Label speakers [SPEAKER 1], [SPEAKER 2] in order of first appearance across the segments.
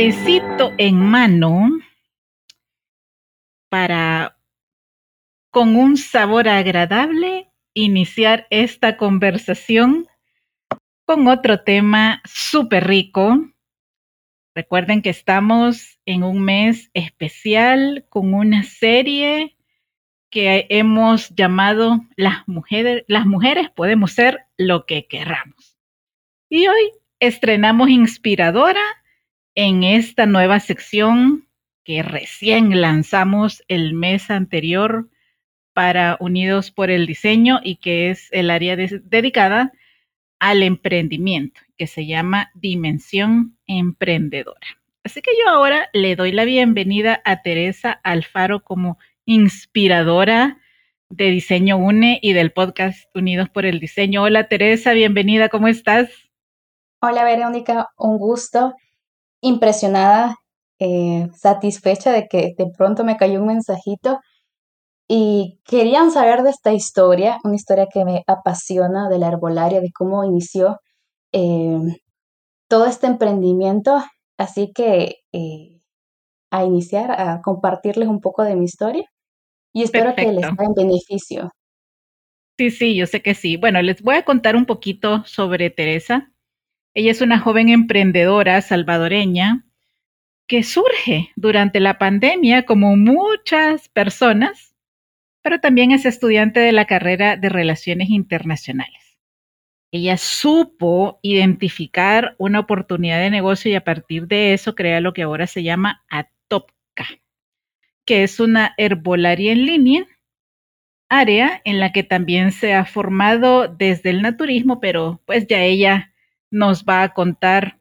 [SPEAKER 1] Tecito en mano para con un sabor agradable iniciar esta conversación con otro tema súper rico. Recuerden que estamos en un mes especial con una serie que hemos llamado Las mujeres, las mujeres podemos ser lo que querramos. Y hoy estrenamos Inspiradora en esta nueva sección que recién lanzamos el mes anterior para Unidos por el Diseño y que es el área dedicada al emprendimiento, que se llama Dimensión Emprendedora. Así que yo ahora le doy la bienvenida a Teresa Alfaro como inspiradora de Diseño UNE y del podcast Unidos por el Diseño. Hola Teresa, bienvenida, ¿cómo estás?
[SPEAKER 2] Hola Verónica, un gusto, impresionada, eh, satisfecha de que de pronto me cayó un mensajito y querían saber de esta historia, una historia que me apasiona de la herbolaria, de cómo inició eh, todo este emprendimiento. Así que eh, a iniciar, a compartirles un poco de mi historia y espero que les haga en beneficio.
[SPEAKER 1] Sí, sí, yo sé que sí. Bueno, les voy a contar un poquito sobre Teresa. Ella es una joven emprendedora salvadoreña que surge durante la pandemia como muchas personas pero también es estudiante de la carrera de Relaciones Internacionales. Ella supo identificar una oportunidad de negocio y a partir de eso crea lo que ahora se llama Atopca, que es una herbolaria en línea, área en la que también se ha formado desde el naturismo, pero pues ya ella nos va a contar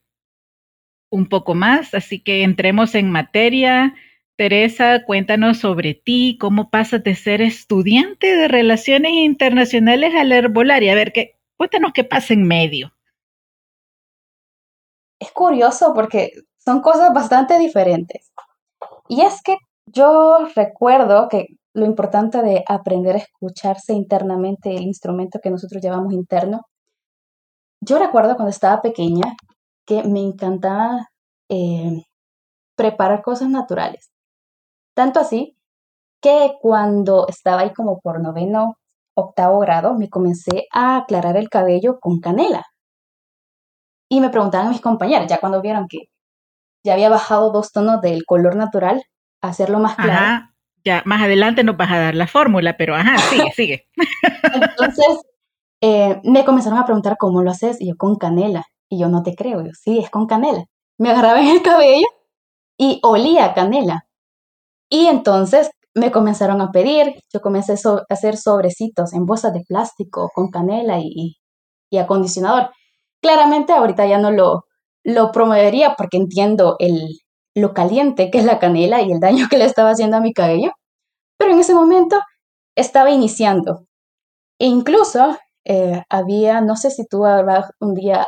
[SPEAKER 1] un poco más, así que entremos en materia. Teresa, cuéntanos sobre ti, cómo pasas de ser estudiante de relaciones internacionales a la herbolaria. A ver, ¿qué, cuéntanos qué pasa en medio.
[SPEAKER 2] Es curioso porque son cosas bastante diferentes. Y es que yo recuerdo que lo importante de aprender a escucharse internamente el instrumento que nosotros llevamos interno. Yo recuerdo cuando estaba pequeña que me encantaba eh, preparar cosas naturales. Tanto así que cuando estaba ahí como por noveno, octavo grado, me comencé a aclarar el cabello con canela. Y me preguntaban mis compañeras, ya cuando vieron que ya había bajado dos tonos del color natural, hacerlo más claro.
[SPEAKER 1] Ajá, ya más adelante nos vas a dar la fórmula, pero ajá, sigue, sigue.
[SPEAKER 2] Entonces, eh, me comenzaron a preguntar cómo lo haces, y yo con canela. Y yo no te creo, yo sí, es con canela. Me agarraba en el cabello y olía canela. Y entonces me comenzaron a pedir, yo comencé a hacer sobrecitos en bolsas de plástico con canela y, acondicionador. Claramente ahorita ya no lo, lo promovería porque entiendo el, lo caliente que es la canela y el daño que le estaba haciendo a mi cabello, pero en ese momento estaba iniciando. E incluso eh, había, no sé si tú habrás un día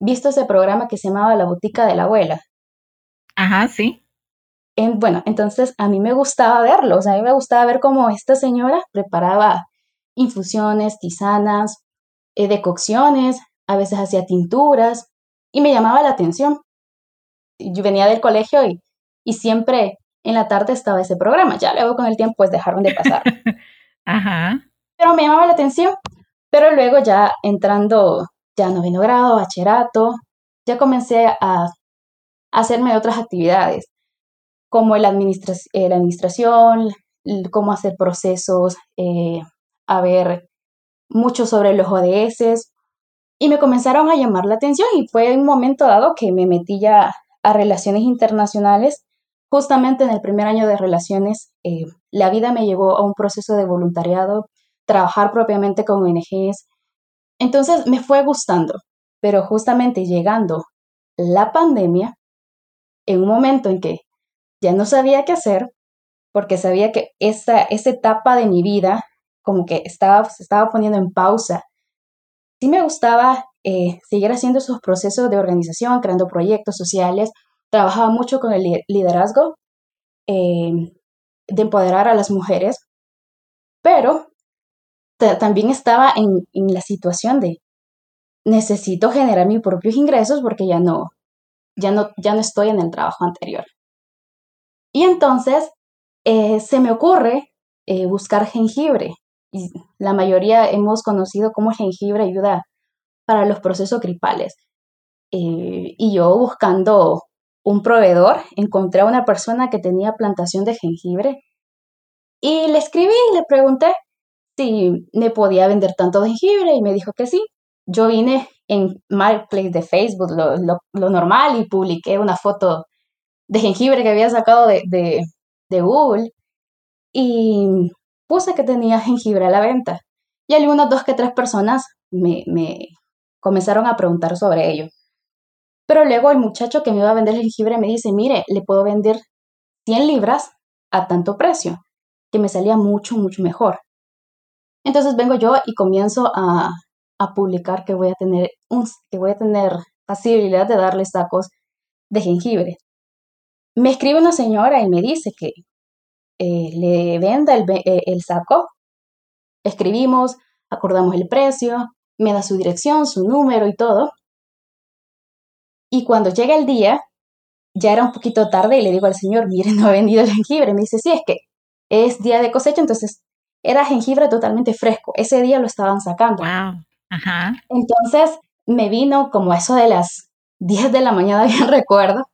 [SPEAKER 2] visto ese programa que se llamaba La Botica de la Abuela.
[SPEAKER 1] Ajá, sí.
[SPEAKER 2] En, bueno, entonces a mí me gustaba verlo, o sea, a mí me gustaba ver cómo esta señora preparaba infusiones, tisanas, eh, decocciones, a veces hacía tinturas y me llamaba la atención. Yo venía del colegio y, y siempre en la tarde estaba ese programa. Ya luego con el tiempo pues dejaron de pasar.
[SPEAKER 1] Ajá.
[SPEAKER 2] Pero me llamaba la atención. Pero luego ya entrando ya noveno grado, bachillerato, ya comencé a, hacerme otras actividades, como la, eh, la administración, cómo hacer procesos, eh, a ver mucho sobre los ODS, y me comenzaron a llamar la atención y fue un momento dado que me metí ya a relaciones internacionales. Justamente en el primer año de relaciones, eh, la vida me llevó a un proceso de voluntariado, trabajar propiamente con ONGs, entonces me fue gustando, pero justamente llegando la pandemia, en un momento en que ya no sabía qué hacer, porque sabía que esa, esa etapa de mi vida como que estaba, se estaba poniendo en pausa. Sí me gustaba eh, seguir haciendo esos procesos de organización, creando proyectos sociales, trabajaba mucho con el liderazgo, eh, de empoderar a las mujeres, pero también estaba en, la situación de necesito generar mis propios ingresos porque ya no, ya no, ya no estoy en el trabajo anterior. Y entonces eh, se me ocurre eh, buscar jengibre. Y la mayoría hemos conocido cómo el jengibre ayuda para los procesos gripales. Eh, y yo buscando un proveedor, encontré a una persona que tenía plantación de jengibre y le escribí y le pregunté si me podía vender tanto jengibre y me dijo que sí. Yo vine en Marketplace de Facebook, lo, normal, y publiqué una foto de jengibre que había sacado de, de, Google y puse que tenía jengibre a la venta. Y algunas dos que tres personas me, me comenzaron a preguntar sobre ello. Pero luego el muchacho que me iba a vender jengibre me dice, mire, le puedo vender 100 libras a tanto precio, que me salía mucho, mucho mejor. Entonces vengo yo y comienzo a, publicar que voy a tener un, que voy a tener posibilidad de darle sacos de jengibre. Me escribe una señora y me dice que eh, le venda el, eh, el saco. Escribimos, acordamos el precio, me da su dirección, su número y todo. Y cuando llega el día, ya era un poquito tarde y le digo al señor, mire, no ha vendido el jengibre. Me dice, sí, es que es día de cosecha, entonces era jengibre totalmente fresco. Ese día lo estaban sacando.
[SPEAKER 1] Wow. Ajá.
[SPEAKER 2] Entonces me vino como eso de las 10 de la mañana, bien recuerdo,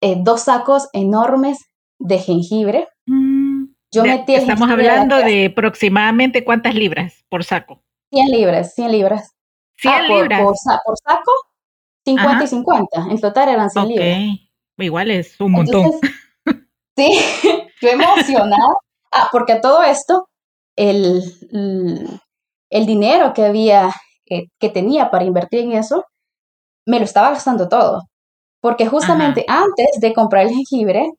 [SPEAKER 2] eh, dos sacos enormes de jengibre.
[SPEAKER 1] Mm, Yo metí Estamos hablando de aproximadamente cuántas libras por saco.
[SPEAKER 2] 100 libras, 100 libras.
[SPEAKER 1] 100 ah, libras.
[SPEAKER 2] Por, saco, 50 y 50. En total eran 100 libras.
[SPEAKER 1] Igual es un montón.
[SPEAKER 2] sí, yo emocionada. Ah, porque todo esto el, el dinero que había, eh, que tenía para invertir en eso, me lo estaba gastando todo. Porque justamente antes de comprar el jengibre,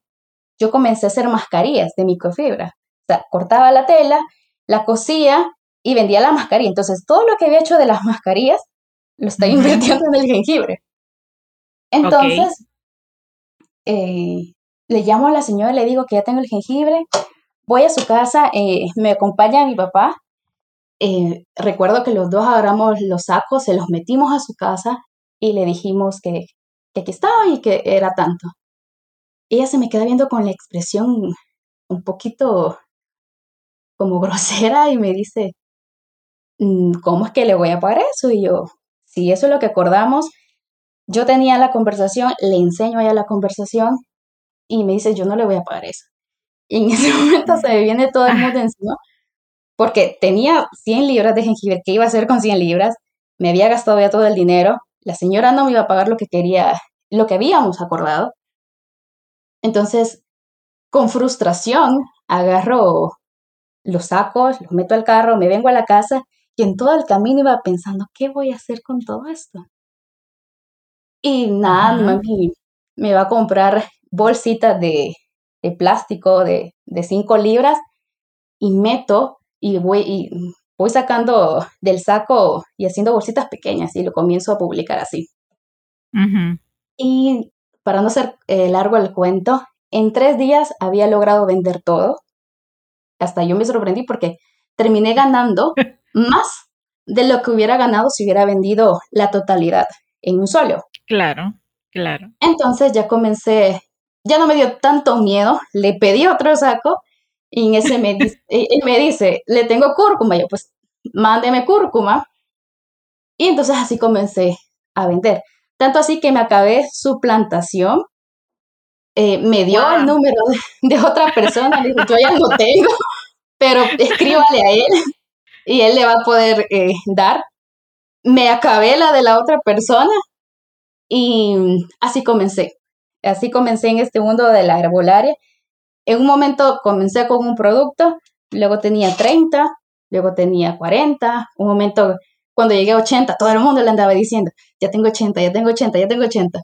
[SPEAKER 2] yo comencé a hacer mascarillas de microfibra. O sea, cortaba la tela, la cosía y vendía la mascarilla. Entonces, todo lo que había hecho de las mascarillas lo estaba invirtiendo en el jengibre. Entonces, eh, le llamo a la señora y le digo que ya tengo el jengibre, voy a su casa, eh, me acompaña mi papá. Eh, recuerdo que los dos agarramos los sacos, se los metimos a su casa y le dijimos que, que aquí estaba y que era tanto. Ella se me queda viendo con la expresión un poquito como grosera y me dice, mm, ¿cómo es que le voy a pagar eso? Y yo, si eso es lo que acordamos, yo tenía la conversación, le enseño a ella la conversación y me dice, yo no le voy a pagar eso. Y en ese momento se me viene todo el mundo encima, porque tenía 100 libras de jengibre, ¿qué iba a hacer con 100 libras? Me había gastado ya todo el dinero, la señora no me iba a pagar lo que quería, lo que habíamos acordado. Entonces, con frustración, agarro los sacos, los meto al carro, me vengo a la casa y en todo el camino iba pensando, ¿qué voy a hacer con todo esto? Y nada, mi mami me va a comprar bolsitas de, plástico de, de 5 libras y meto y voy, y voy sacando del saco y haciendo bolsitas pequeñas y lo comienzo a publicar así. Y para no ser eh, largo el cuento, en tres días había logrado vender todo. Hasta yo me sorprendí porque terminé ganando más de lo que hubiera ganado si hubiera vendido la totalidad en un solo.
[SPEAKER 1] Claro, claro.
[SPEAKER 2] Entonces ya comencé, ya no me dio tanto miedo, le pedí otro saco y en ese me dice, él me dice, le tengo cúrcuma, yo pues mándeme cúrcuma. Y entonces así comencé a vender. Tanto así que me acabé su plantación. Eh, me dio el número de, otra persona. Le dije, yo ya no tengo, pero escríbale a él y él le va a poder eh, dar. Me acabé la de la otra persona y así comencé. Así comencé en este mundo de la herbolaria. En un momento comencé con un producto, luego tenía 30, luego tenía 40, un momento cuando llegué a 80, todo el mundo le andaba diciendo, ya tengo 80, ya tengo 80, ya tengo 80.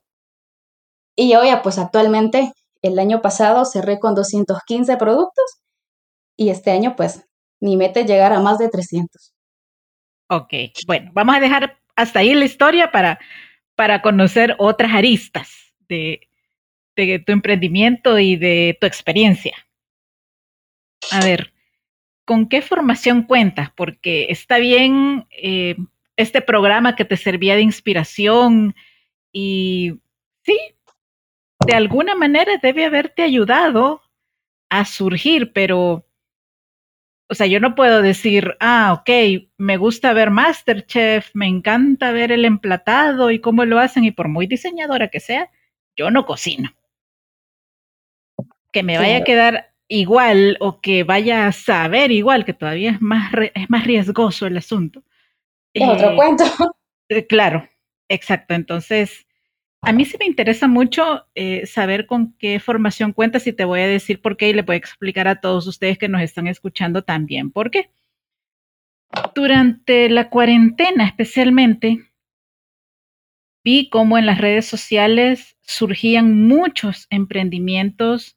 [SPEAKER 2] Y hoy, pues actualmente, el año pasado cerré con 215 productos y este año, pues, mi meta es llegar a más de 300.
[SPEAKER 1] Ok, bueno, vamos a dejar hasta ahí la historia para, para conocer otras aristas de, de tu emprendimiento y de tu experiencia. A ver, ¿con qué formación cuentas? Porque está bien eh, este programa que te servía de inspiración y sí, de alguna manera debe haberte ayudado a surgir, pero, o sea, yo no puedo decir, ah, ok, me gusta ver Masterchef, me encanta ver el emplatado y cómo lo hacen, y por muy diseñadora que sea, yo no cocino. Que me vaya a quedar igual o que vaya a saber igual, que todavía es más, es más riesgoso el asunto.
[SPEAKER 2] Es otro eh, cuento.
[SPEAKER 1] Eh, claro, exacto. Entonces, a mí sí me interesa mucho eh, saber con qué formación cuentas y te voy a decir por qué y le voy a explicar a todos ustedes que nos están escuchando también por qué. Durante la cuarentena especialmente, vi cómo en las redes sociales surgían muchos emprendimientos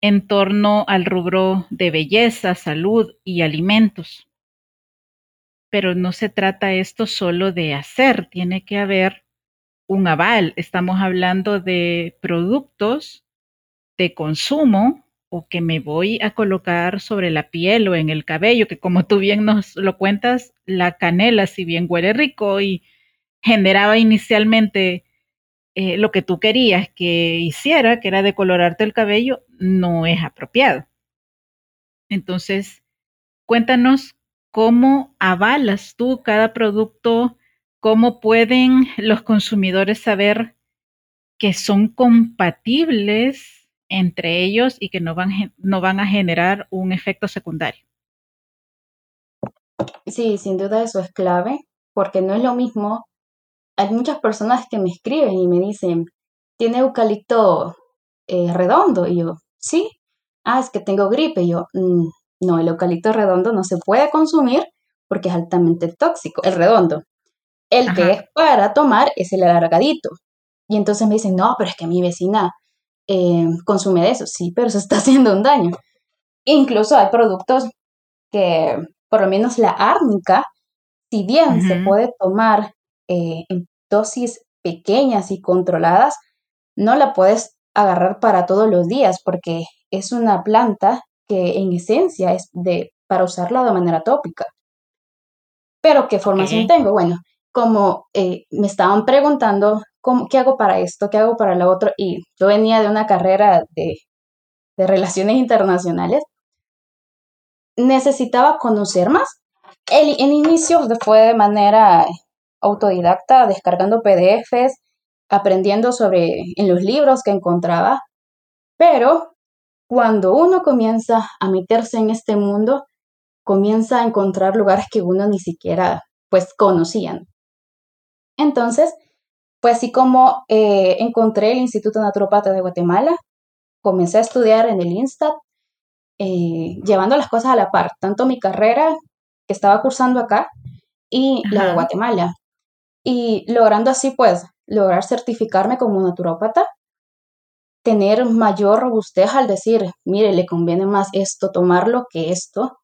[SPEAKER 1] en torno al rubro de belleza, salud y alimentos. Pero no se trata esto solo de hacer, tiene que haber un aval. Estamos hablando de productos de consumo o que me voy a colocar sobre la piel o en el cabello, que como tú bien nos lo cuentas, la canela, si bien huele rico y generaba inicialmente eh, lo que tú querías que hiciera, que era decolorarte el cabello, no es apropiado. Entonces, cuéntanos cómo avalas tú cada producto, cómo pueden los consumidores saber que son compatibles entre ellos y que no van, no van a generar un efecto secundario.
[SPEAKER 2] Sí, sin duda eso es clave, porque no es lo mismo hay muchas personas que me escriben y me dicen, ¿tiene eucalipto eh, redondo? Y yo, sí. Ah, es que tengo gripe. Y yo, mm, no, el eucalipto redondo no se puede consumir porque es altamente tóxico, el redondo. El que es para tomar es el alargadito. Y entonces me dicen, no, pero es que mi vecina eh, consume de eso. Sí, pero se está haciendo un daño. Incluso hay productos que, por lo menos la árnica, si bien se puede tomar eh, en dosis pequeñas y controladas, no la puedes agarrar para todos los días porque es una planta que en esencia es de para usarla de manera tópica. Pero ¿qué formación tengo? Bueno, como eh, me estaban preguntando cómo, qué hago para esto, qué hago para lo otro, y yo venía de una carrera de, de relaciones internacionales, necesitaba conocer más. El, el inicio fue de manera autodidacta, descargando PDFs, aprendiendo sobre en los libros que encontraba. Pero cuando uno comienza a meterse en este mundo, comienza a encontrar lugares que uno ni siquiera pues conocían. Entonces, pues así como eh, encontré el Instituto Naturopata de Guatemala, comencé a estudiar en el INSTAT, eh, llevando las cosas a la par, tanto mi carrera que estaba cursando acá y la de Guatemala y logrando así pues lograr certificarme como naturópata tener mayor robustez al decir, mire, le conviene más esto tomarlo que esto,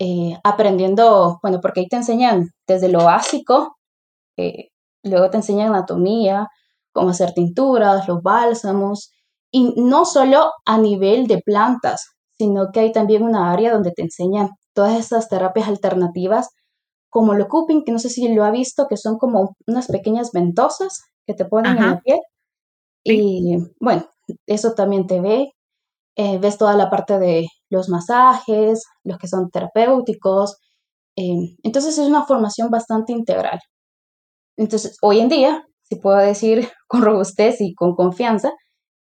[SPEAKER 2] eh, aprendiendo, bueno, porque ahí te enseñan desde lo básico, eh, luego te enseñan anatomía, cómo hacer tinturas, los bálsamos, y no solo a nivel de plantas, sino que hay también una área donde te enseñan todas esas terapias alternativas, como lo cupping, que no sé si lo ha visto, que son como unas pequeñas ventosas que te ponen en la piel. Y bueno, eso también te ve. Eh, ves toda la parte de los masajes, los que son terapéuticos. Eh, entonces es una formación bastante integral. Entonces, hoy en día, si puedo decir con robustez y con confianza,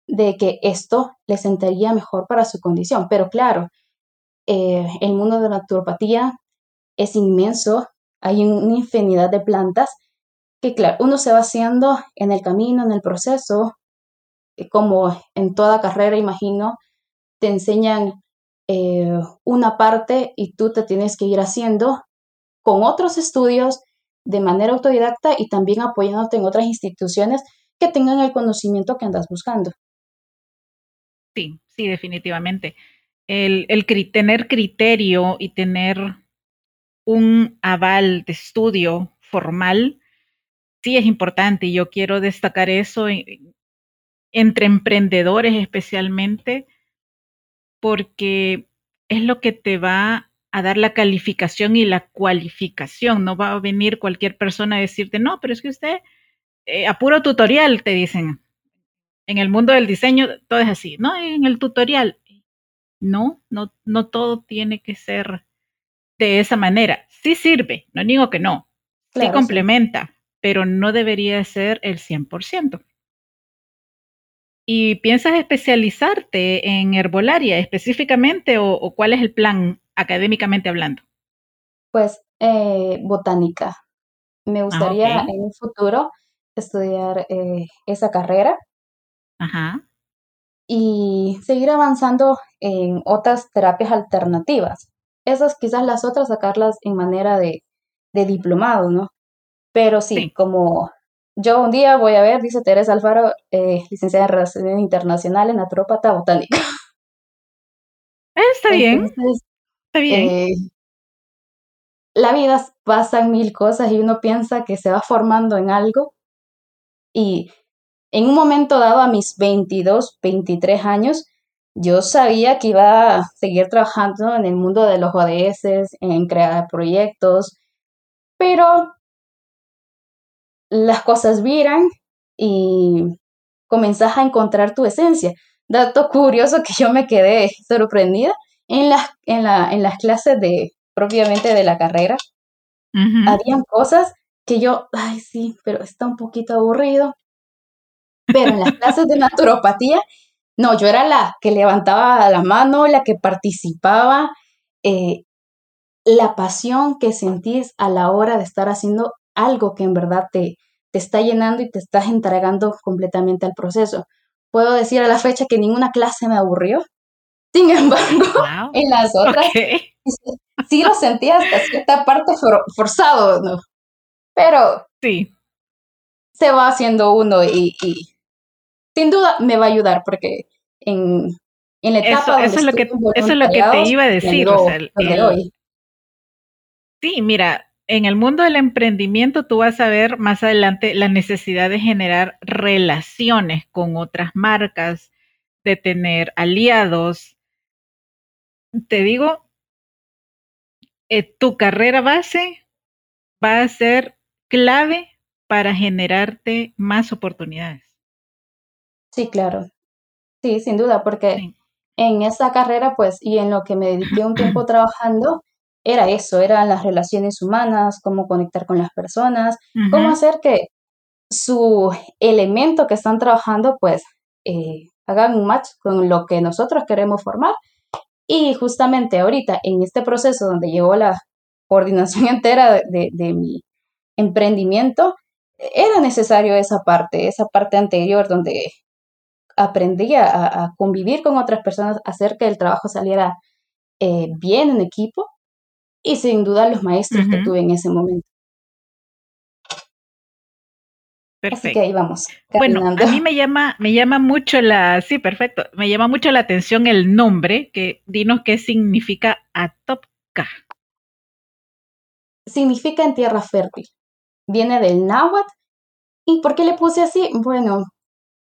[SPEAKER 2] de que esto le sentaría mejor para su condición. Pero claro, eh, el mundo de la naturopatía es inmenso, hay una infinidad de plantas que, claro, uno se va haciendo en el camino, en el proceso, eh, como en toda carrera, imagino, te enseñan eh, una parte y tú te tienes que ir haciendo con otros estudios de manera autodidacta y también apoyándote en otras instituciones que tengan el conocimiento que andas buscando.
[SPEAKER 1] Sí, sí, definitivamente. El, el tener criterio y tener un aval de estudio formal sí es importante y yo quiero destacar eso entre emprendedores especialmente porque es lo que te va a dar la calificación y la cualificación. No va a venir cualquier persona a decirte, no, pero es que usted, eh, a puro tutorial, te dicen, en el mundo del diseño todo es así, ¿no? En el tutorial, no, no, no todo tiene que ser de esa manera. Sí sirve, no digo que no, sí complementa, pero no debería ser el 100%. ¿Y piensas especializarte en herbolaria específicamente o, cuál es el plan académicamente hablando?
[SPEAKER 2] Pues eh, botánica. Me ah, gustaría en un futuro estudiar eh, esa carrera Ajá. Y seguir avanzando en otras terapias alternativas. Esas quizás las otras sacarlas en manera de, de diplomado, ¿no? Pero sí, como yo un día voy a ver, dice Teresa Alfaro, eh, licenciada en Relaciones Internacionales, naturópata botánica.
[SPEAKER 1] Eh, está bien. está bien. Eh,
[SPEAKER 2] la vida pasan mil cosas y uno piensa que se va formando en algo y en un momento dado, a mis 22, 23 años, yo sabía que iba a seguir trabajando en el mundo de los ODS, en crear proyectos, pero las cosas viran y comenzás a encontrar tu esencia. Dato curioso que yo me quedé sorprendida en las, en la, en las clases de propiamente de la carrera. Habían cosas que yo, ay sí, pero está un poquito aburrido. Pero en las clases de naturopatía, no, yo era la que levantaba la mano, la que participaba. Eh, la pasión que sentís a la hora de estar haciendo algo que en verdad te, te está llenando y te estás entregando completamente al proceso. Puedo decir a la fecha que ninguna clase me aburrió. Sin embargo, en las otras sí, lo sentía hasta cierta parte forzado, ¿no? Pero
[SPEAKER 1] sí.
[SPEAKER 2] se va haciendo uno y, sin duda me va a ayudar porque en, en la etapa
[SPEAKER 1] eso, eso es lo que eso es lo que te iba a decir sí mira en el mundo del emprendimiento tú vas a ver más adelante la necesidad de generar relaciones con otras marcas de tener aliados. Te digo eh, tu carrera base va a ser clave para generarte más oportunidades
[SPEAKER 2] Sí, claro. Sí, sin duda, porque en esa carrera, pues, y en lo que me dediqué un tiempo trabajando, era eso, eran las relaciones humanas, cómo conectar con las personas, cómo hacer que su elemento que están trabajando, pues, eh, hagan un match con lo que nosotros queremos formar. Y justamente ahorita, en este proceso donde llegó la coordinación entera de, de mi emprendimiento, era necesario esa parte, esa parte anterior donde aprendí a, convivir con otras personas, hacer que el trabajo saliera eh, bien en equipo y sin duda los maestros que tuve en ese momento. Perfecto. Así que ahí vamos.
[SPEAKER 1] Bueno, a mí me llama, me llama mucho la, sí, perfecto, me llama mucho la atención el nombre, que dinos qué significa Atopka.
[SPEAKER 2] Significa en tierra fértil. Viene del náhuatl. ¿Y por qué le puse así? Bueno,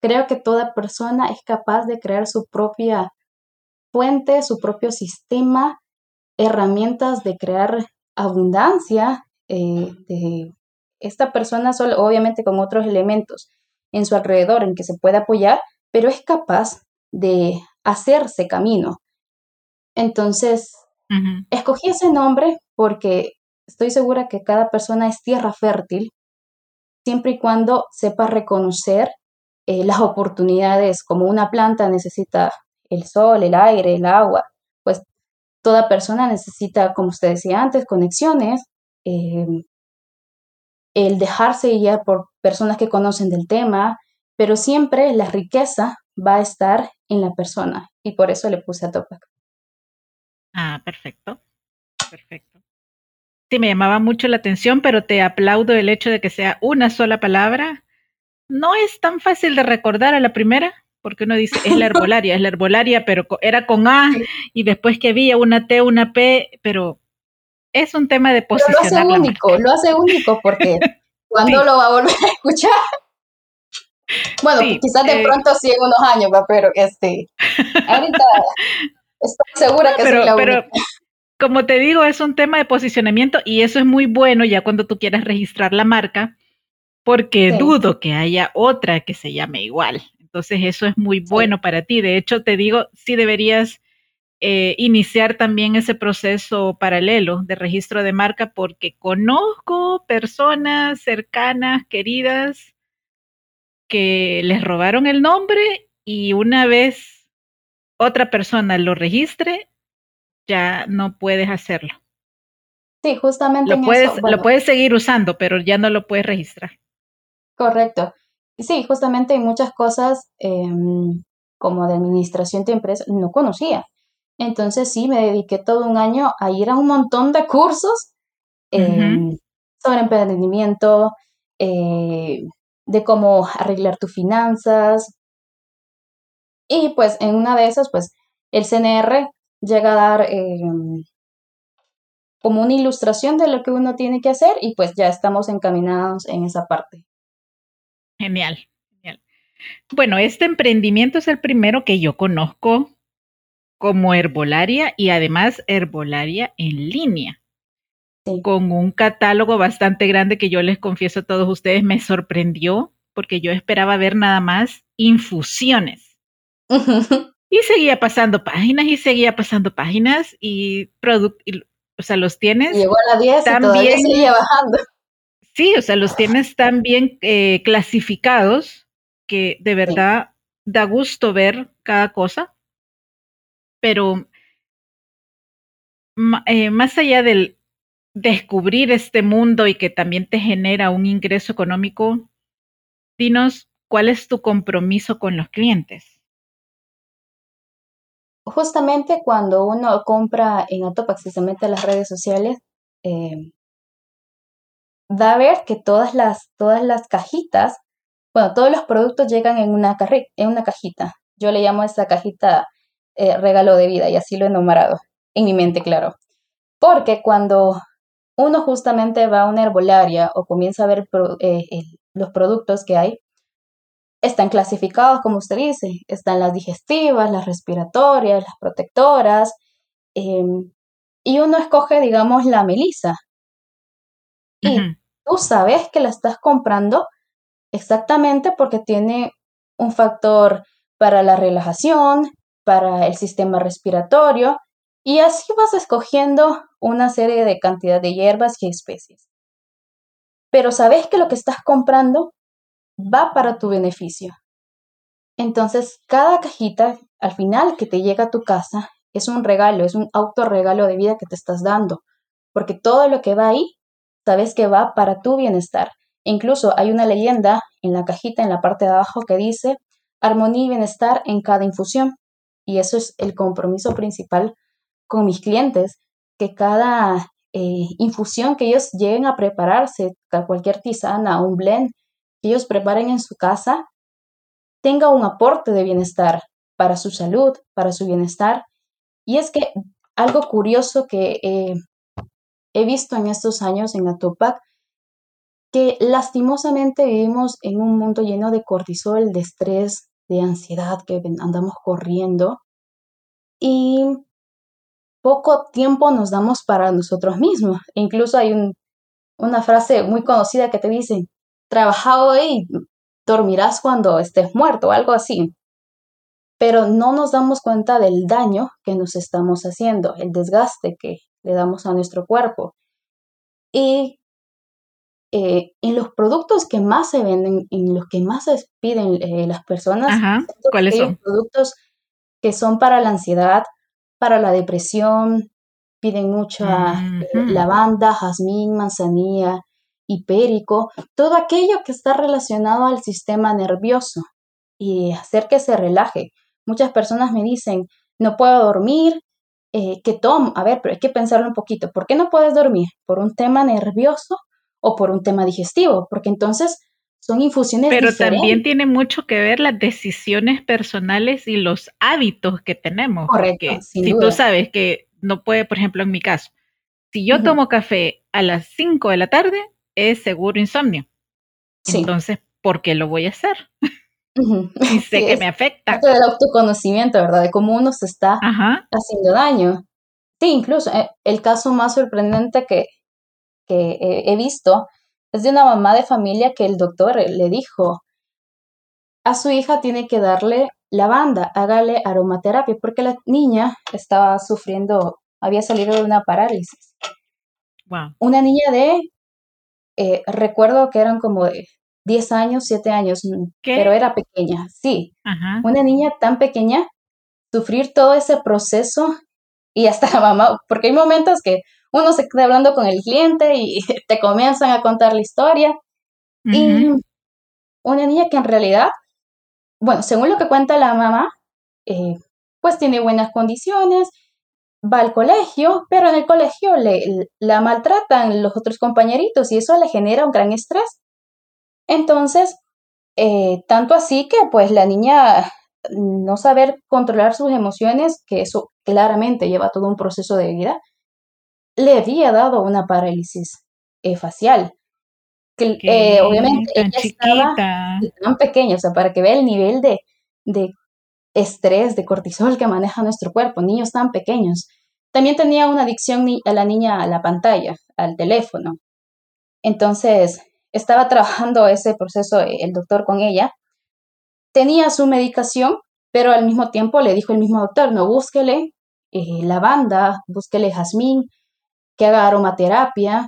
[SPEAKER 2] creo que toda persona es capaz de crear su propia fuente, su propio sistema, herramientas de crear abundancia, eh, de esta persona solo, obviamente con otros elementos en su alrededor en que se puede apoyar, pero es capaz de hacerse camino. Entonces, escogí ese nombre porque estoy segura que cada persona es tierra fértil, siempre y cuando sepa reconocer eh, las oportunidades, como una planta necesita el sol, el aire, el agua, pues toda persona necesita, como usted decía antes, conexiones, eh, el dejarse guiar por personas que conocen del tema, pero siempre la riqueza va a estar en la persona y por eso le puse a Topac.
[SPEAKER 1] Ah, perfecto, perfecto. Sí, me llamaba mucho la atención, pero te aplaudo el hecho de que sea una sola palabra. No es tan fácil de recordar a la primera, porque uno dice, es la herbolaria, es la herbolaria, pero era con A, y después que había una T, una P, pero es un tema de posicionar.
[SPEAKER 2] Pero lo hace único, lo hace único, porque cuando lo va a volver a escuchar? Bueno, quizás de eh, pronto sí en unos años, pero este, ahorita estoy segura que
[SPEAKER 1] pero,
[SPEAKER 2] la
[SPEAKER 1] pero, Como te digo, es un tema de posicionamiento y eso es muy bueno ya cuando tú quieras registrar la marca, porque dudo que haya otra que se llame igual. Entonces eso es muy bueno para ti. De hecho, te digo, sí deberías eh, iniciar también ese proceso paralelo de registro de marca porque conozco personas cercanas, queridas, que les robaron el nombre y una vez otra persona lo registre, ya no puedes hacerlo.
[SPEAKER 2] Sí, justamente.
[SPEAKER 1] Lo, puedes, lo puedes seguir usando, pero ya no lo puedes registrar.
[SPEAKER 2] Correcto. Sí, justamente hay muchas cosas em, como de administración de empresa no conocía. Entonces sí, me dediqué todo un año a ir a un montón de cursos em, sobre emprendimiento, eh, de cómo arreglar tus finanzas. Y pues en una de esas, pues el CNR llega a dar em, como una ilustración de lo que uno tiene que hacer y pues ya estamos encaminados en esa parte.
[SPEAKER 1] Genial, genial. Bueno, este emprendimiento es el primero que yo conozco como herbolaria y además herbolaria en línea. Con un catálogo bastante grande que yo les confieso a todos ustedes me sorprendió porque yo esperaba ver nada más infusiones. y seguía pasando páginas y seguía pasando páginas y, o sea, los tienes.
[SPEAKER 2] Llegó a la 10 también, y bajando.
[SPEAKER 1] Sí, o sea, los tienes tan bien eh, clasificados que de verdad da gusto ver cada cosa. Pero eh, más allá del descubrir este mundo y que también te genera un ingreso económico, dinos cuál es tu compromiso con los clientes.
[SPEAKER 2] Justamente cuando uno compra en Atopax, precisamente en las redes sociales, eh, da a ver que todas las, todas las cajitas, bueno, todos los productos llegan en una, en una cajita. Yo le llamo a esa cajita eh, regalo de vida y así lo he nombrado en mi mente, claro. Porque cuando uno justamente va a una herbolaria o comienza a ver eh, los productos que hay, están clasificados, como usted dice, están las digestivas, las respiratorias, las protectoras, em, y uno escoge, digamos, la melisa. Y tú sabes que la estás comprando exactamente porque tiene un factor para la relajación, para el sistema respiratorio, y así vas escogiendo una serie de cantidad de hierbas y especies. Pero sabes que lo que estás comprando va para tu beneficio. Entonces, cada cajita al final que te llega a tu casa es un regalo, es un autorregalo de vida que te estás dando, porque todo lo que va ahí sabes que va para tu bienestar. Incluso hay una leyenda en la cajita en la parte de abajo que dice armonía y bienestar en cada infusión. Y eso es el compromiso principal con mis clientes, que cada eh, infusión que ellos lleguen a prepararse, cualquier tisana, un blend que ellos preparen en su casa tenga un aporte de bienestar para su salud, para su bienestar. Y es que algo curioso que he visto en estos años en Atopac, que lastimosamente vivimos en un mundo lleno de cortisol, de estrés, de ansiedad, que andamos corriendo y poco tiempo nos damos para nosotros mismos. Incluso hay una frase muy conocida que te dice, trabaja hoy, dormirás cuando estés muerto o algo así. Pero no nos damos cuenta del daño que nos estamos haciendo, el desgaste que le damos a nuestro cuerpo. Y eh, en los productos que más se venden, en los que más se piden eh, las personas,
[SPEAKER 1] ¿cuáles son?
[SPEAKER 2] Productos que son para la ansiedad, para la depresión, piden mucha eh, lavanda, jazmín, manzanilla, hipérico, todo aquello que está relacionado al sistema nervioso y hacer que se relaje. Muchas personas me dicen, no puedo dormir, eh, que tomo, a ver, pero hay que pensarlo un poquito, ¿por qué no puedes dormir? ¿Por un tema nervioso o por un tema digestivo? Porque entonces son infusiones
[SPEAKER 1] Pero también tiene mucho que ver las decisiones personales y los hábitos que tenemos.
[SPEAKER 2] Correcto,
[SPEAKER 1] si tú sabes que no puede, por ejemplo, en mi caso, si yo tomo café a las 5 de la tarde, es seguro insomnio. Entonces, ¿por qué lo voy a hacer? Y sé que me afecta.
[SPEAKER 2] Esto del autoconocimiento, ¿verdad? De cómo uno se está haciendo daño. Sí, incluso eh, el caso más sorprendente que, que he visto es de una mamá de familia que el doctor le dijo a su hija tiene que darle lavanda, hágale aromaterapia, porque la niña estaba sufriendo, había salido de una parálisis.
[SPEAKER 1] Wow.
[SPEAKER 2] Una niña de, eh, recuerdo que eran como de 10 años, 7 años, mm, pero era pequeña, sí. Una niña tan pequeña, sufrir todo ese proceso y hasta la mamá, porque hay momentos que uno se queda hablando con el cliente y te comienzan a contar la historia. Y una niña que en realidad, bueno, según lo que cuenta la mamá, eh, pues tiene buenas condiciones, va al colegio, pero en el colegio le, la maltratan los otros compañeritos y eso le genera un gran estrés. Entonces, eh, tanto así que pues la niña no saber controlar sus emociones, que eso claramente lleva todo un proceso de vida, le había dado una parálisis eh, facial. Que, eh, obviamente ella estaba tan pequeña, o sea, para que vea el nivel de, de estrés, de cortisol que maneja nuestro cuerpo, niños tan pequeños. También tenía una adicción a la niña a la pantalla, al teléfono. Entonces, estaba trabajando ese proceso eh, el doctor con ella. Tenía su medicación, pero al mismo tiempo le dijo el mismo doctor, no, búsquele eh, lavanda, búsquele jazmín, que haga aromaterapia.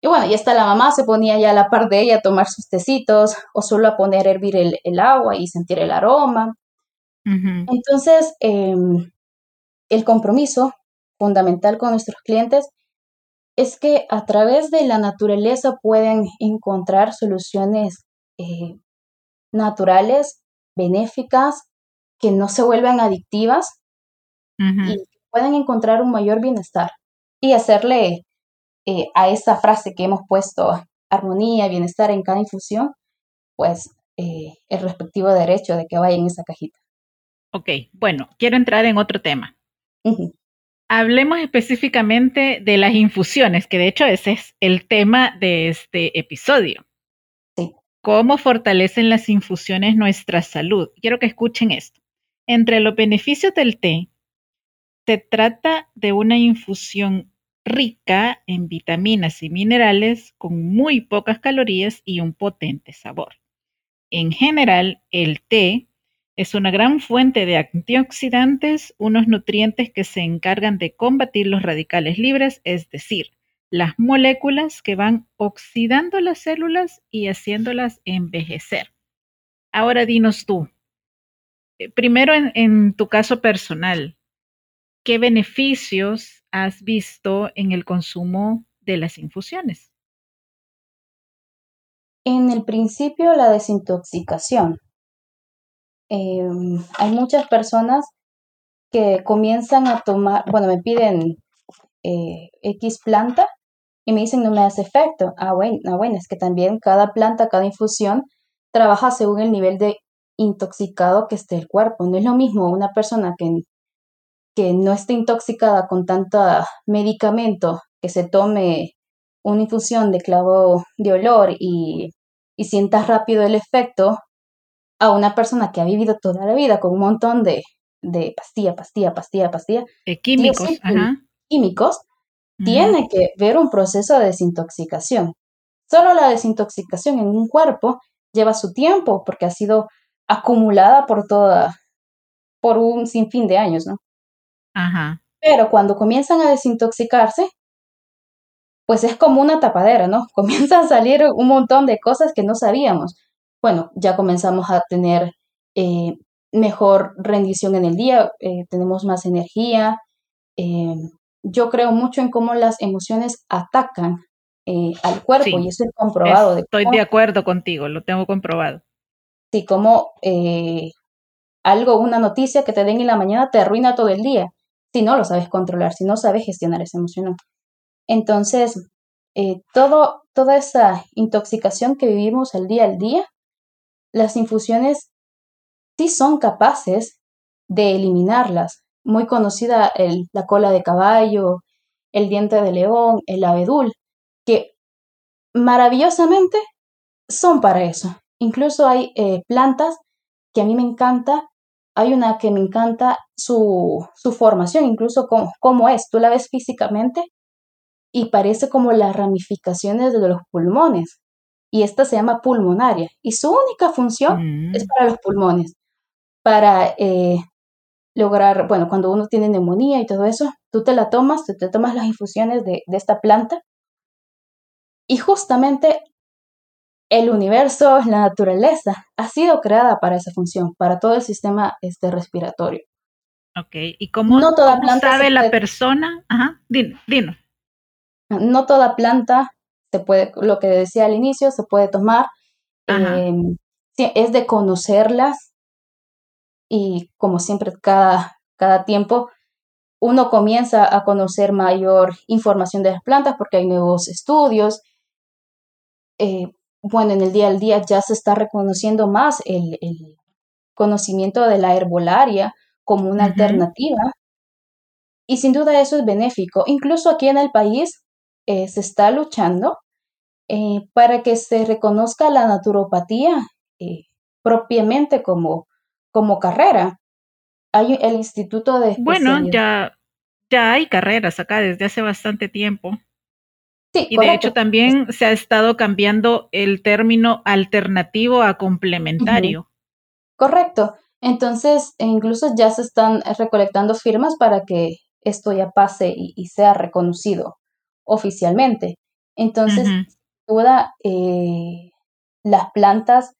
[SPEAKER 2] Y bueno, y hasta la mamá se ponía ya a la par de ella a tomar sus tecitos o solo a poner a hervir el, agua y sentir el aroma. Entonces, em, el compromiso fundamental con nuestros clientes es que a través de la naturaleza pueden encontrar soluciones eh, naturales, benéficas, que no se vuelvan adictivas y puedan encontrar un mayor bienestar y hacerle eh, a esa frase que hemos puesto, armonía, bienestar en cada infusión, pues eh, el respectivo derecho de que vaya en esa cajita.
[SPEAKER 1] Ok, bueno, quiero entrar en otro tema. Hablemos específicamente de las infusiones, que de hecho ese es el tema de este episodio.
[SPEAKER 2] Sí.
[SPEAKER 1] ¿Cómo fortalecen las infusiones nuestra salud? Quiero que escuchen esto. Entre los beneficios del té, se trata de una infusión rica en vitaminas y minerales con muy pocas calorías y un potente sabor. En general, el té es una gran fuente de antioxidantes, unos nutrientes que se encargan de combatir los radicales libres, es decir, las moléculas que van oxidando las células y haciéndolas envejecer. Ahora dinos tú, eh, primero en, en tu caso personal, ¿qué beneficios has visto en el consumo de las infusiones?
[SPEAKER 2] En el principio, la desintoxicación. Em, hay muchas personas que comienzan a tomar, bueno, me piden eh, X planta y me dicen no me hace efecto. Ah bueno, ah, bueno, es que también cada planta, cada infusión trabaja según el nivel de intoxicado que esté el cuerpo. No es lo mismo una persona que, que no esté intoxicada con tanto medicamento, que se tome una infusión de clavo de olor y, y sienta rápido el efecto, a una persona que ha vivido toda la vida con un montón de, de pastilla, pastilla, pastilla, pastilla.
[SPEAKER 1] De químicos,
[SPEAKER 2] Químicos, tiene que ver un proceso de desintoxicación. Solo la desintoxicación en un cuerpo lleva su tiempo porque ha sido acumulada por toda, por un sinfín de años, ¿no?
[SPEAKER 1] Ajá.
[SPEAKER 2] Pero cuando comienzan a desintoxicarse, pues es como una tapadera, ¿no? Comienzan a salir un montón de cosas que no sabíamos. Bueno, ya comenzamos a tener eh, mejor rendición en el día, eh, tenemos más energía. Eh, yo creo mucho en cómo las emociones atacan al cuerpo y eso es comprobado.
[SPEAKER 1] estoy de acuerdo contigo, lo tengo comprobado.
[SPEAKER 2] Sí, como algo, una noticia que te den en la mañana te arruina todo el día si no lo sabes controlar, si no sabes gestionar esa emoción. Entonces, eh, todo, toda esa intoxicación que vivimos el día al día, las infusiones sí son capaces de eliminarlas. Muy conocida el, la cola de caballo, el diente de león, el abedul, que maravillosamente son para eso. Incluso hay eh, plantas que a mí me encanta. Hay una que me encanta su, su formación, incluso cómo es. Tú la ves físicamente y parece como las ramificaciones de los pulmones. Y esta se llama pulmonaria. Y su única función es mm. para los pulmones, para eh, lograr, bueno, cuando uno tiene neumonía y todo eso, tú te la tomas, te, te tomas las infusiones de, de esta planta. Y justamente el universo, la naturaleza, ha sido creada para esa función, para todo el sistema este, respiratorio.
[SPEAKER 1] Ok, ¿y cómo, no toda planta sabe la persona? Ajá, dino, dino.
[SPEAKER 2] No toda planta se puede, lo que decía al inicio, se puede tomar. Em, es de conocerlas y como siempre cada, cada tiempo uno comienza a conocer mayor información de las plantas porque hay nuevos estudios. Eh, bueno, en el día al día ya se está reconociendo más el, conocimiento de la herbolaria como una alternativa. Y sin duda eso es benéfico. Incluso aquí en el país eh, se está luchando eh, para que se reconozca la naturopatía eh, propiamente como, como carrera. Hay el Instituto de...
[SPEAKER 1] Bueno, ya, ya hay carreras acá desde hace bastante tiempo. Sí, y de hecho también se ha estado cambiando el término alternativo a complementario.
[SPEAKER 2] Correcto. Entonces, e incluso ya se están recolectando firmas para que esto ya pase y sea reconocido oficialmente. Entonces, toda eh, las plantas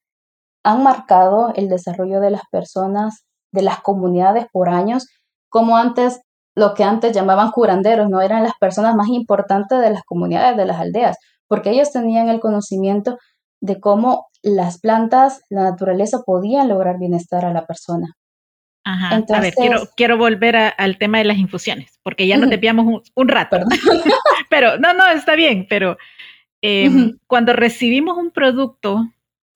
[SPEAKER 2] han marcado el desarrollo de las personas, de las comunidades por años, como antes, lo que antes llamaban curanderos, no eran las personas más importantes de las comunidades, de las aldeas, porque ellos tenían el conocimiento de cómo las plantas, la naturaleza podían lograr bienestar a la persona.
[SPEAKER 1] Ajá. a ver, quiero, quiero volver al tema de las infusiones, porque ya nos desviamos un, rato. pero, no, no, está bien, pero em, cuando recibimos un producto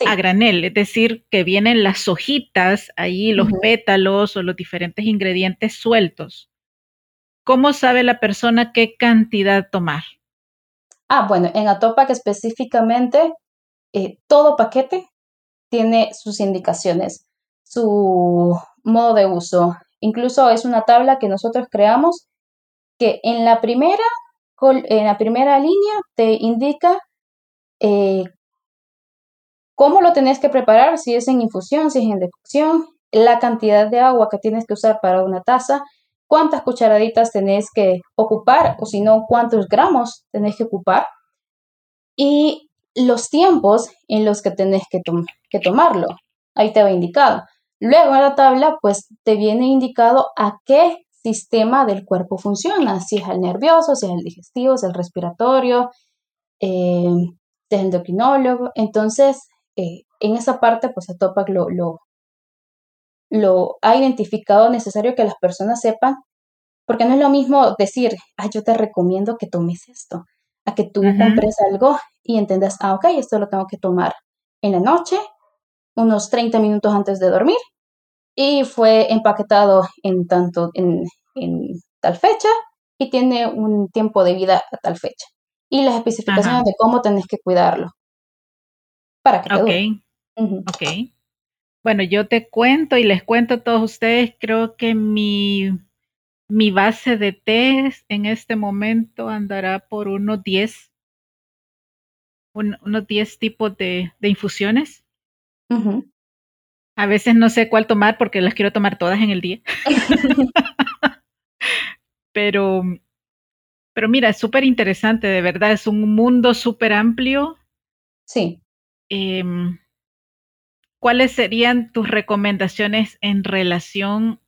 [SPEAKER 1] a granel, es decir, que vienen las hojitas, ahí los pétalos o los diferentes ingredientes sueltos, ¿cómo sabe la persona qué cantidad tomar?
[SPEAKER 2] Ah, bueno, en Atopac específicamente, eh, todo paquete tiene sus indicaciones, su modo de uso. Incluso es una tabla que nosotros creamos que en la primera, en la primera línea te indica eh, cómo lo tenés que preparar, si es en infusión, si es en decocción, la cantidad de agua que tienes que usar para una taza, cuántas cucharaditas tenés que ocupar o si no, cuántos gramos tenés que ocupar y los tiempos en los que tenés que, que tomarlo. Ahí te va indicado. Luego en la tabla, pues te viene indicado a qué sistema del cuerpo funciona, si es el nervioso, si es el digestivo, si es el respiratorio, eh, si es el endocrinólogo. Entonces, eh, en esa parte, pues Atopac lo, lo, lo ha identificado necesario que las personas sepan, porque no es lo mismo decir, ah, yo te recomiendo que tomes esto, a que tú compres algo y entendas, ah, ok, esto lo tengo que tomar en la noche unos 30 minutos antes de dormir y fue empaquetado en tanto en, tal fecha y tiene un tiempo de vida a tal fecha. Y las especificaciones de cómo tenés que cuidarlo. Para que te
[SPEAKER 1] Ok. Ok. Bueno, yo te cuento y les cuento a todos ustedes, creo que mi, mi base de test en este momento andará por unos 10, unos 10 tipos de, infusiones. A veces no sé cuál tomar porque las quiero tomar todas en el día. pero, pero mira, es súper interesante, de verdad, es un mundo súper amplio.
[SPEAKER 2] Sí.
[SPEAKER 1] Em, ¿Cuáles serían tus recomendaciones en relación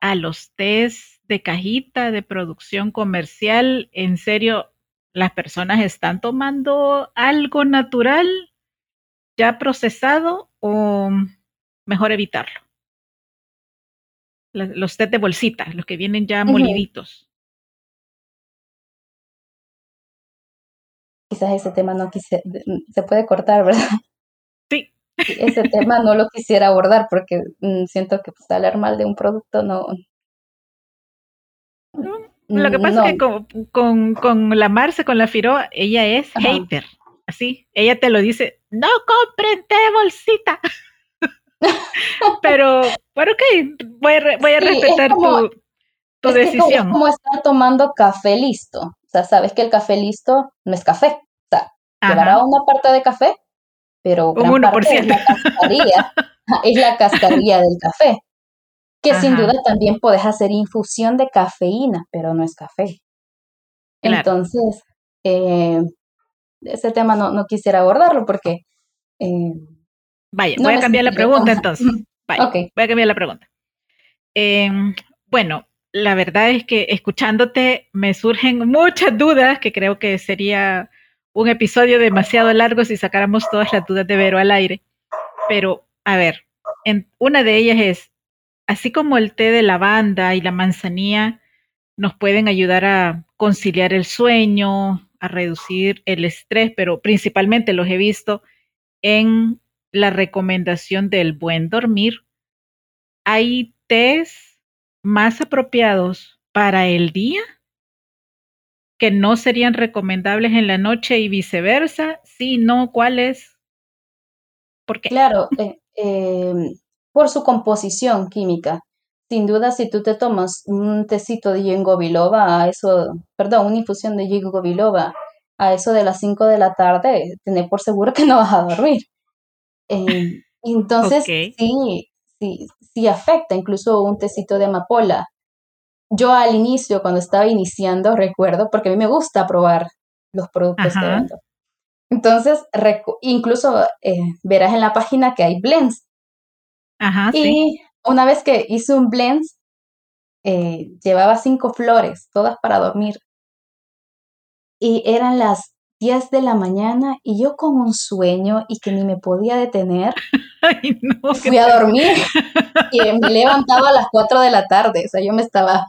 [SPEAKER 1] a los test de cajita de producción comercial? ¿En serio, las personas están tomando algo natural ya procesado o mejor evitarlo? Los test de bolsita, los que vienen ya moliditos.
[SPEAKER 2] Quizás ese tema no quise, se puede cortar, ¿verdad? ese tema no lo quisiera abordar porque mm, siento que pues, hablar mal de un producto no.
[SPEAKER 1] lo que pasa es que con, con, la Marce, con la Firo, ella es hater. Así, ella te lo dice, no compren té bolsita. Pero, bueno, ok, voy a, voy a respetar tu, tu decisión.
[SPEAKER 2] Es como, estar tomando café listo. O sea, sabes que el café listo no es café. O sea, llevará una parte de café, pero gran parte es la cascarilla, es la cascarilla del café, que sin duda también puedes hacer infusión de cafeína, pero no es café. Entonces, eh, ese tema no, no, quisiera abordarlo porque...
[SPEAKER 1] Eh, Vaya, voy a cambiar la pregunta entonces. Vaya, Voy a cambiar la pregunta. Em, bueno, la verdad es que escuchándote me surgen muchas dudas que creo que sería un episodio demasiado largo si sacáramos todas las dudas de Vero al aire. Pero, a ver, en, una de ellas es, así como el té de lavanda y la manzanilla nos pueden ayudar a conciliar el sueño, a reducir el estrés, pero principalmente los he visto en la recomendación del buen dormir. ¿Hay tés más apropiados para el día? que no serían recomendables en la noche y viceversa? Si no, ¿cuáles?
[SPEAKER 2] ¿Por qué? Claro, eh, em, por su composición química. Sin duda, si tú te tomas un tecito de ginkgo biloba a eso, perdón, una infusión de ginkgo biloba a eso de las 5 de la tarde, tener por seguro que no vas a dormir. Em, entonces, sí, sí, sí afecta incluso un tecito de amapola yo al inicio, cuando estaba iniciando, recuerdo, porque a mí me gusta probar los productos que vendo. Entonces, incluso eh, verás en la página que hay blends.
[SPEAKER 1] Ajá,
[SPEAKER 2] y una vez que hice un blend, eh, llevaba cinco flores, todas para dormir. Y eran las 10 de la mañana y yo con un sueño y que ni me podía detener, fui a dormir y me levantaba a las 4 de la tarde. O sea, yo me estaba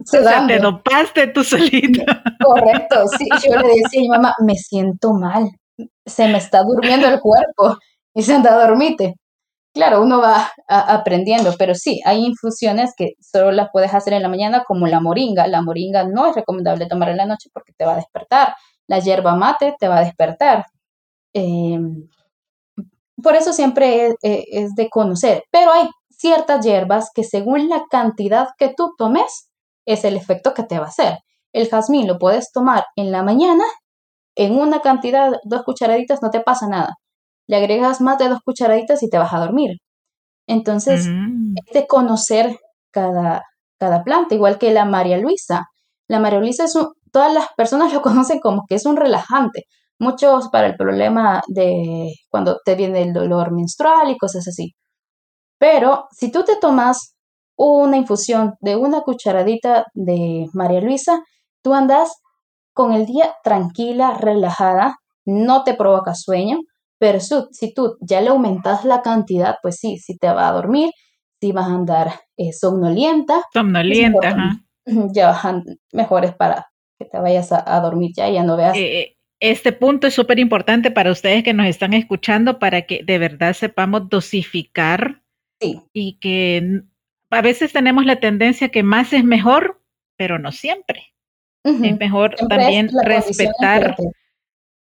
[SPEAKER 1] o sea, te dopaste tú solita.
[SPEAKER 2] Correcto, sí. Yo le decía a mi mamá, me siento mal, se me está durmiendo el cuerpo. Y se anda, dormite. Claro, uno va aprendiendo, pero sí, hay infusiones que solo las puedes hacer en la mañana, como la moringa. La moringa no es recomendable tomar en la noche porque te va a despertar. La hierba mate te va a despertar. Em, por eso siempre es, es de conocer, pero hay ciertas hierbas que según la cantidad que tú tomes, es el efecto que te va a hacer. El jazmín lo puedes tomar en la mañana, en una cantidad, dos cucharaditas, no te pasa nada. Le agregas más de dos cucharaditas y te vas a dormir. Entonces, mm. es de conocer cada, cada planta, igual que la María Luisa. La María Luisa es un, todas las personas lo conocen como que es un relajante. Muchos para el problema de cuando te viene el dolor menstrual y cosas así. Pero si tú te tomas una infusión de una cucharadita de María Luisa, tú andas con el día tranquila, relajada, no te provoca sueño, pero si tú ya le aumentas la cantidad, pues sí, sí te va a dormir, sí vas a andar eh, somnolienta.
[SPEAKER 1] Somnolienta,
[SPEAKER 2] Ya bajan mejores para que te vayas a, dormir ya, ya no veas.
[SPEAKER 1] Eh, este punto es súper importante para ustedes que nos están escuchando para que de verdad sepamos dosificar y que a veces tenemos la tendencia que más es mejor, pero no siempre. Es mejor también respetar.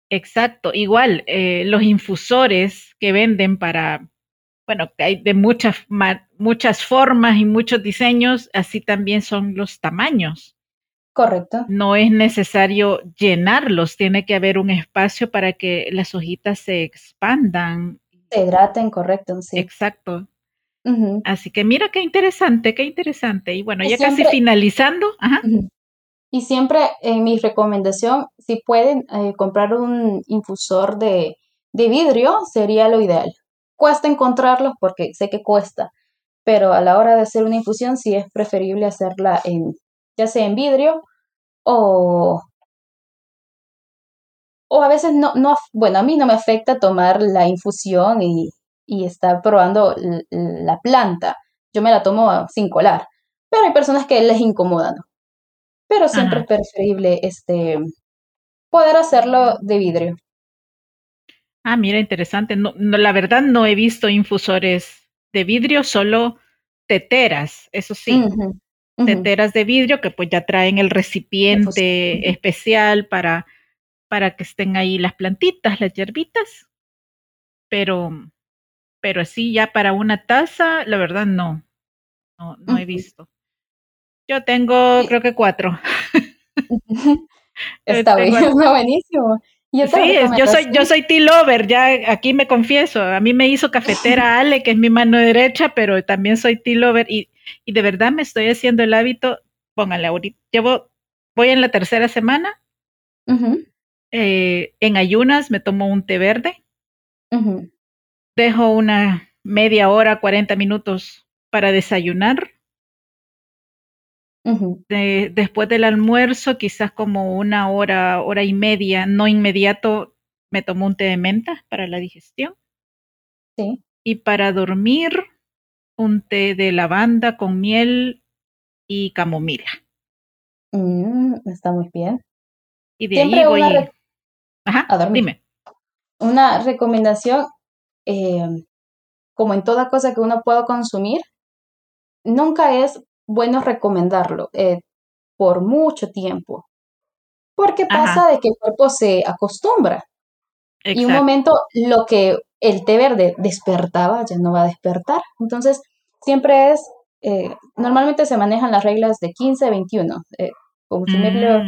[SPEAKER 1] Exacto, igual eh, los infusores que venden para, bueno, que hay de muchas, muchas formas y muchos diseños, así también son los tamaños.
[SPEAKER 2] Correcto.
[SPEAKER 1] No es necesario llenarlos, tiene que haber un espacio para que las hojitas se expandan.
[SPEAKER 2] Se hidraten, correcto, sí.
[SPEAKER 1] Exacto. Así que mira qué interesante, qué interesante. Y bueno, ya casi finalizando.
[SPEAKER 2] Y siempre en mi recomendación, si pueden eh, comprar un infusor de, de vidrio, sería lo ideal. Cuesta encontrarlos porque sé que cuesta, pero a la hora de hacer una infusión sí es preferible hacerla en, ya sea en vidrio o, o a veces no, no, bueno, a mí no me afecta tomar la infusión y, y estar probando la planta. Yo me la tomo sin colar, pero hay personas que les incomodan. Pero siempre es preferible este, poder hacerlo de vidrio.
[SPEAKER 1] Ah, mira, interesante. No, la verdad no he visto infusores de vidrio, solo teteras, eso sí. Teteras de vidrio que pues ya traen el recipiente especial para, para que estén ahí las plantitas, las hierbitas. Pero, pero así ya para una taza, la verdad no, no, no he visto. Yo tengo, creo que cuatro.
[SPEAKER 2] Está bien, buenísimo.
[SPEAKER 1] Sí, yo soy, yo soy tea lover, ya aquí me confieso. A mí me hizo cafetera Ale, que es mi mano derecha, pero también soy tea lover y, y de verdad me estoy haciendo el hábito. Póngale ahorita, llevo, voy en la tercera semana. Eh, en ayunas me tomo un té verde dejo una media hora, 40 minutos para desayunar. Después del almuerzo, quizás como una hora, hora y media, no inmediato, me tomo un té de menta para la digestión.
[SPEAKER 2] Sí.
[SPEAKER 1] Y para dormir, un té de lavanda con miel y camomila.
[SPEAKER 2] Mm, está muy bien.
[SPEAKER 1] Y de ahí voy. Ajá, a dormir. Dime.
[SPEAKER 2] Una recomendación eh, como en toda cosa que uno pueda consumir, nunca es bueno recomendarlo eh, por mucho tiempo, porque pasa de que el cuerpo se acostumbra. Y un momento lo que el té verde despertaba ya no va a despertar. Entonces, siempre es, eh, normalmente se manejan las reglas de 15 21, consumirlo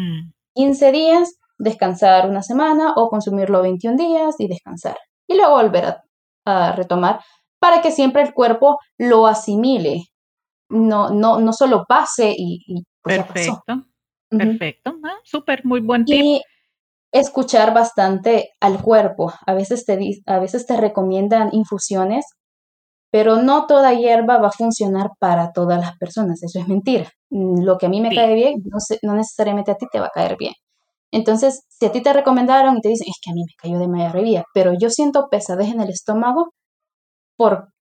[SPEAKER 2] 15 mm. días, descansar una semana o consumirlo 21 días y descansar. Y luego volver a a retomar para que siempre el cuerpo lo asimile, no, no, no solo pase y...
[SPEAKER 1] Pues, perfecto, perfecto, ah, súper, muy buen tip.
[SPEAKER 2] Y escuchar bastante al cuerpo. A veces, te, a veces te recomiendan infusiones, pero no toda hierba va a funcionar para todas las personas, eso es mentira. Mm, lo que a mí me cae bien, no, no necesariamente a ti te va a caer bien. Entonces, si a ti te recomendaron y te dicen, es que a mí me cayó de maravilla, pero yo siento pesadez en el estómago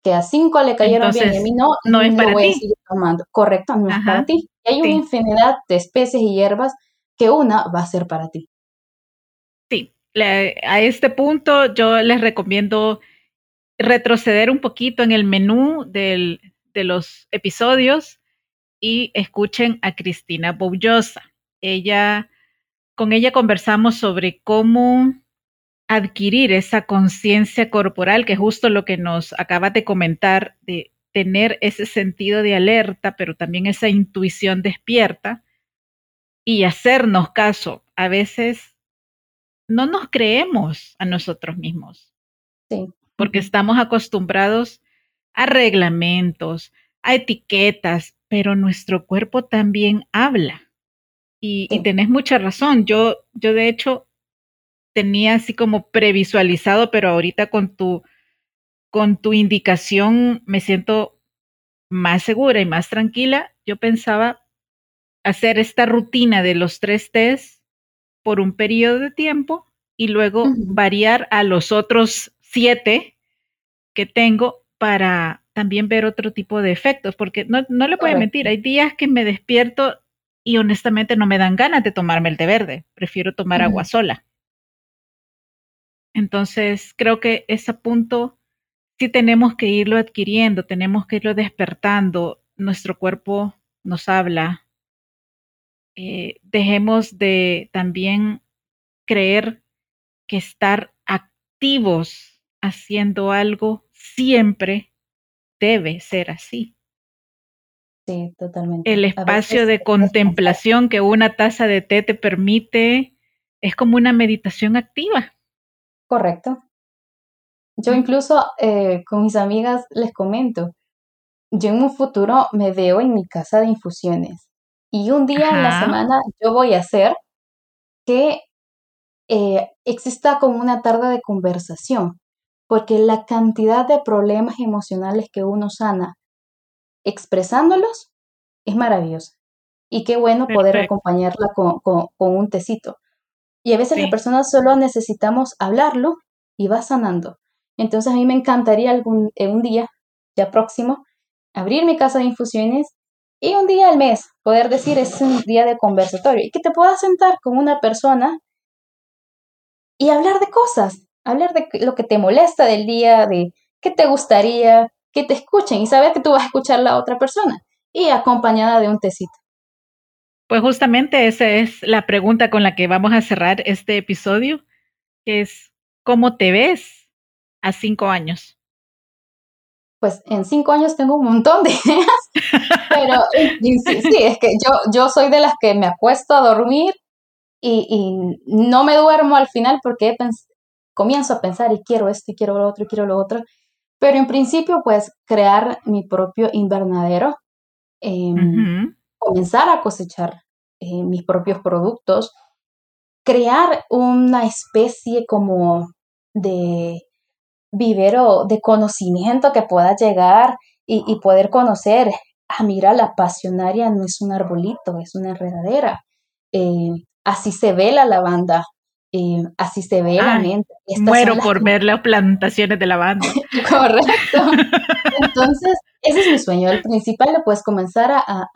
[SPEAKER 2] porque a cinco le cayeron bien y a mí no,
[SPEAKER 1] no, es para voy ti. a seguir
[SPEAKER 2] tomando. Correcto, no es para ti. Y hay una infinidad de especies y hierbas que una va a ser para ti.
[SPEAKER 1] Sí, a este punto yo les recomiendo retroceder un poquito en el menú del, de los episodios y escuchen a Cristina Boullosa. Ella con ella conversamos sobre cómo adquirir esa conciencia corporal, que es justo lo que nos acaba de comentar, de tener ese sentido de alerta, pero también esa intuición despierta y hacernos caso. A veces no nos creemos a nosotros mismos.
[SPEAKER 2] Sí.
[SPEAKER 1] Porque estamos acostumbrados a reglamentos, a etiquetas, pero nuestro cuerpo también habla. Y, tenés mucha razón. Yo, yo de hecho tenía así como previsualizado, pero ahorita con tu, con tu indicación me siento más segura y más tranquila. Yo pensaba hacer esta rutina de los tres test por un periodo de tiempo y luego variar a los otros siete que tengo para también ver otro tipo de efectos, porque no, no le puedo mentir, hay días que me despierto y honestamente no me dan ganas de tomarme el té verde, prefiero tomar agua sola. Entonces, creo que ese punto sí tenemos que irlo adquiriendo, tenemos que irlo despertando. Nuestro cuerpo nos habla. Eh, dejemos de también creer que estar activos haciendo algo siempre debe ser así.
[SPEAKER 2] Sí, totalmente.
[SPEAKER 1] El espacio de contemplación que una taza de té te permite es como una meditación activa.
[SPEAKER 2] Correcto. Yo incluso eh, con mis amigas les comento, yo en un futuro me veo en mi casa de infusiones y un día en la semana yo voy a hacer que eh, exista como una tarde de conversación, porque la cantidad de problemas emocionales que uno sana expresándolos es maravillosa. Y qué bueno poder acompañarla con, un tecito. Y a veces las personas solo necesitamos hablarlo y va sanando. Entonces a mí me encantaría algún eh, un día, ya próximo, abrir mi casa de infusiones y un día al mes poder decir es un día de conversatorio y que te puedas sentar con una persona y hablar de cosas, hablar de lo que te molesta del día, de qué te gustaría que te escuchen y saber que tú vas a escuchar a la otra persona y acompañada de un tecito.
[SPEAKER 1] Pues justamente esa es la pregunta con la que vamos a cerrar este episodio, que es ¿cómo te ves a cinco años?
[SPEAKER 2] Pues en cinco años tengo un montón de ideas, pero sí, es que yo, yo soy de las que me acuesto a dormir y, no me duermo al final porque comienzo a pensar y quiero esto y quiero lo otro y quiero lo otro. Pero en principio, pues crear mi propio invernadero, em, comenzar a cosechar eh, mis propios productos, crear una especie como de vivero de conocimiento que pueda llegar y, poder conocer, ah, mira, la pasionaria no es un arbolito, es una enredadera. Eh, así se ve la lavanda, eh, así se ve la mente.
[SPEAKER 1] muero por ver las plantaciones de lavanda.
[SPEAKER 2] Correcto. Entonces, ese es mi sueño. El principal, pues comenzar a,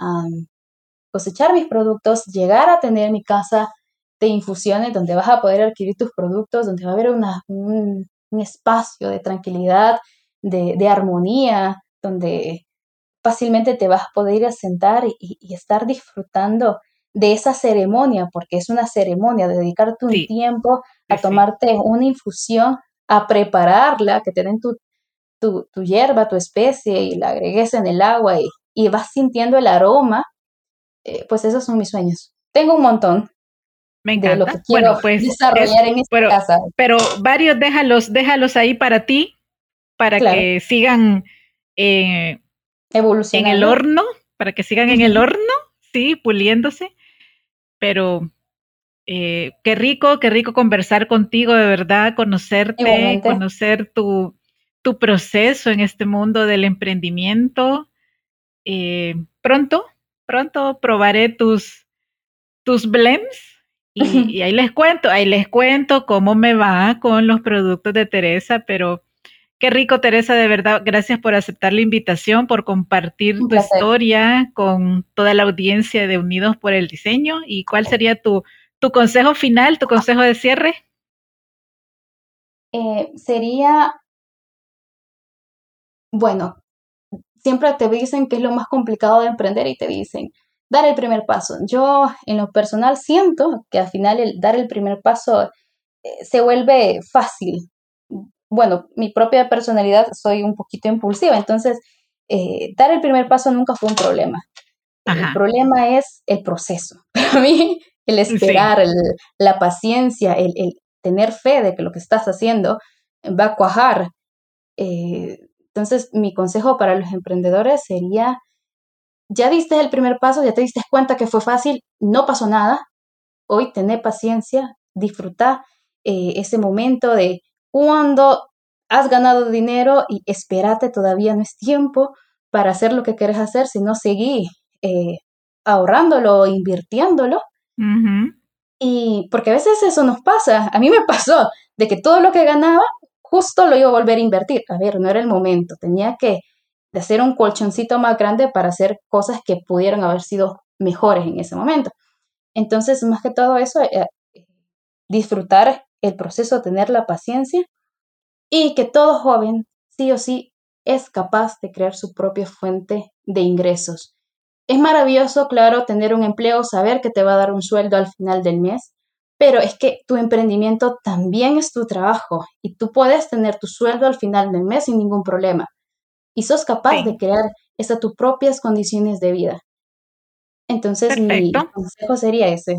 [SPEAKER 2] cosechar mis productos, llegar a tener mi casa de infusiones donde vas a poder adquirir tus productos, donde va a haber un, espacio de tranquilidad, de, armonía, donde fácilmente te vas a poder ir a sentar y estar disfrutando de esa ceremonia, porque es una ceremonia, dedicarte un tiempo a tomarte una infusión, a prepararla, que te den tu, tu, hierba, tu especie y la agregues en el agua y, y vas sintiendo el aroma, eh, pues esos son mis sueños. Tengo un montón.
[SPEAKER 1] Me encanta. De lo que quiero pues, desarrollar en esta pero, casa. Pero varios déjalos, déjalos ahí para ti, para que sigan eh, en el horno, para que sigan en el horno, sí, puliéndose pero eh, qué rico, qué rico conversar contigo, de verdad, conocerte, conocer tu, tu, proceso en este mundo del emprendimiento. Eh, pronto, pronto probaré tus, tus blends y, y, ahí les cuento, ahí les cuento cómo me va con los productos de Teresa, pero Qué rico, Teresa, de verdad. Gracias por aceptar la invitación, por compartir tu historia con toda la audiencia de Unidos por el Diseño. ¿Y cuál sería tu, tu consejo final, tu consejo de cierre?
[SPEAKER 2] Eh, sería, bueno, siempre te dicen que es lo más complicado de emprender y te dicen, dar el primer paso. Yo en lo personal siento que al final el dar el primer paso eh, se vuelve fácil, bueno, mi propia personalidad soy un poquito impulsiva, entonces eh, dar el primer paso nunca fue un problema. El problema es el proceso. Para mí, el esperar, la paciencia, el, tener fe de que lo que estás haciendo va a cuajar. Eh, entonces, mi consejo para los emprendedores sería, ya diste el primer paso, ya te diste cuenta que fue fácil, no pasó nada. Hoy tené paciencia, disfruta eh, ese momento de cuando has ganado dinero y espérate, todavía no es tiempo para hacer lo que quieres hacer, sino seguir eh, ahorrándolo o invirtiéndolo. Y porque a veces eso nos pasa, a mí me pasó de que todo lo que ganaba justo lo iba a volver a invertir. A ver, no era el momento, tenía que hacer un colchoncito más grande para hacer cosas que pudieran haber sido mejores en ese momento. Entonces, más que todo eso, eh, disfrutar el proceso, tener la paciencia y que todo joven sí o sí es capaz de crear su propia fuente de ingresos. Es maravilloso, claro, tener un empleo, saber que te va a dar un sueldo al final del mes, pero es que tu emprendimiento también es tu trabajo y tú puedes tener tu sueldo al final del mes sin ningún problema. Y sos capaz de crear esas tus propias condiciones de vida. Entonces, mi consejo sería ese.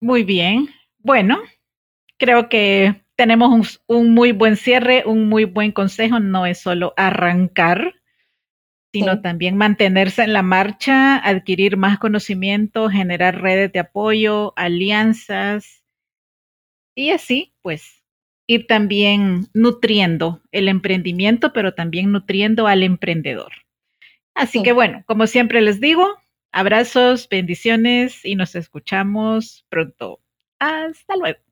[SPEAKER 1] Muy bien. Bueno, creo que tenemos un, muy buen cierre, un muy buen consejo. No es solo arrancar, sino también mantenerse en la marcha, adquirir más conocimiento, generar redes de apoyo, alianzas y así, pues, ir también nutriendo el emprendimiento, pero también nutriendo al emprendedor. Así que bueno, como siempre les digo, abrazos, bendiciones y nos escuchamos pronto. Hasta luego.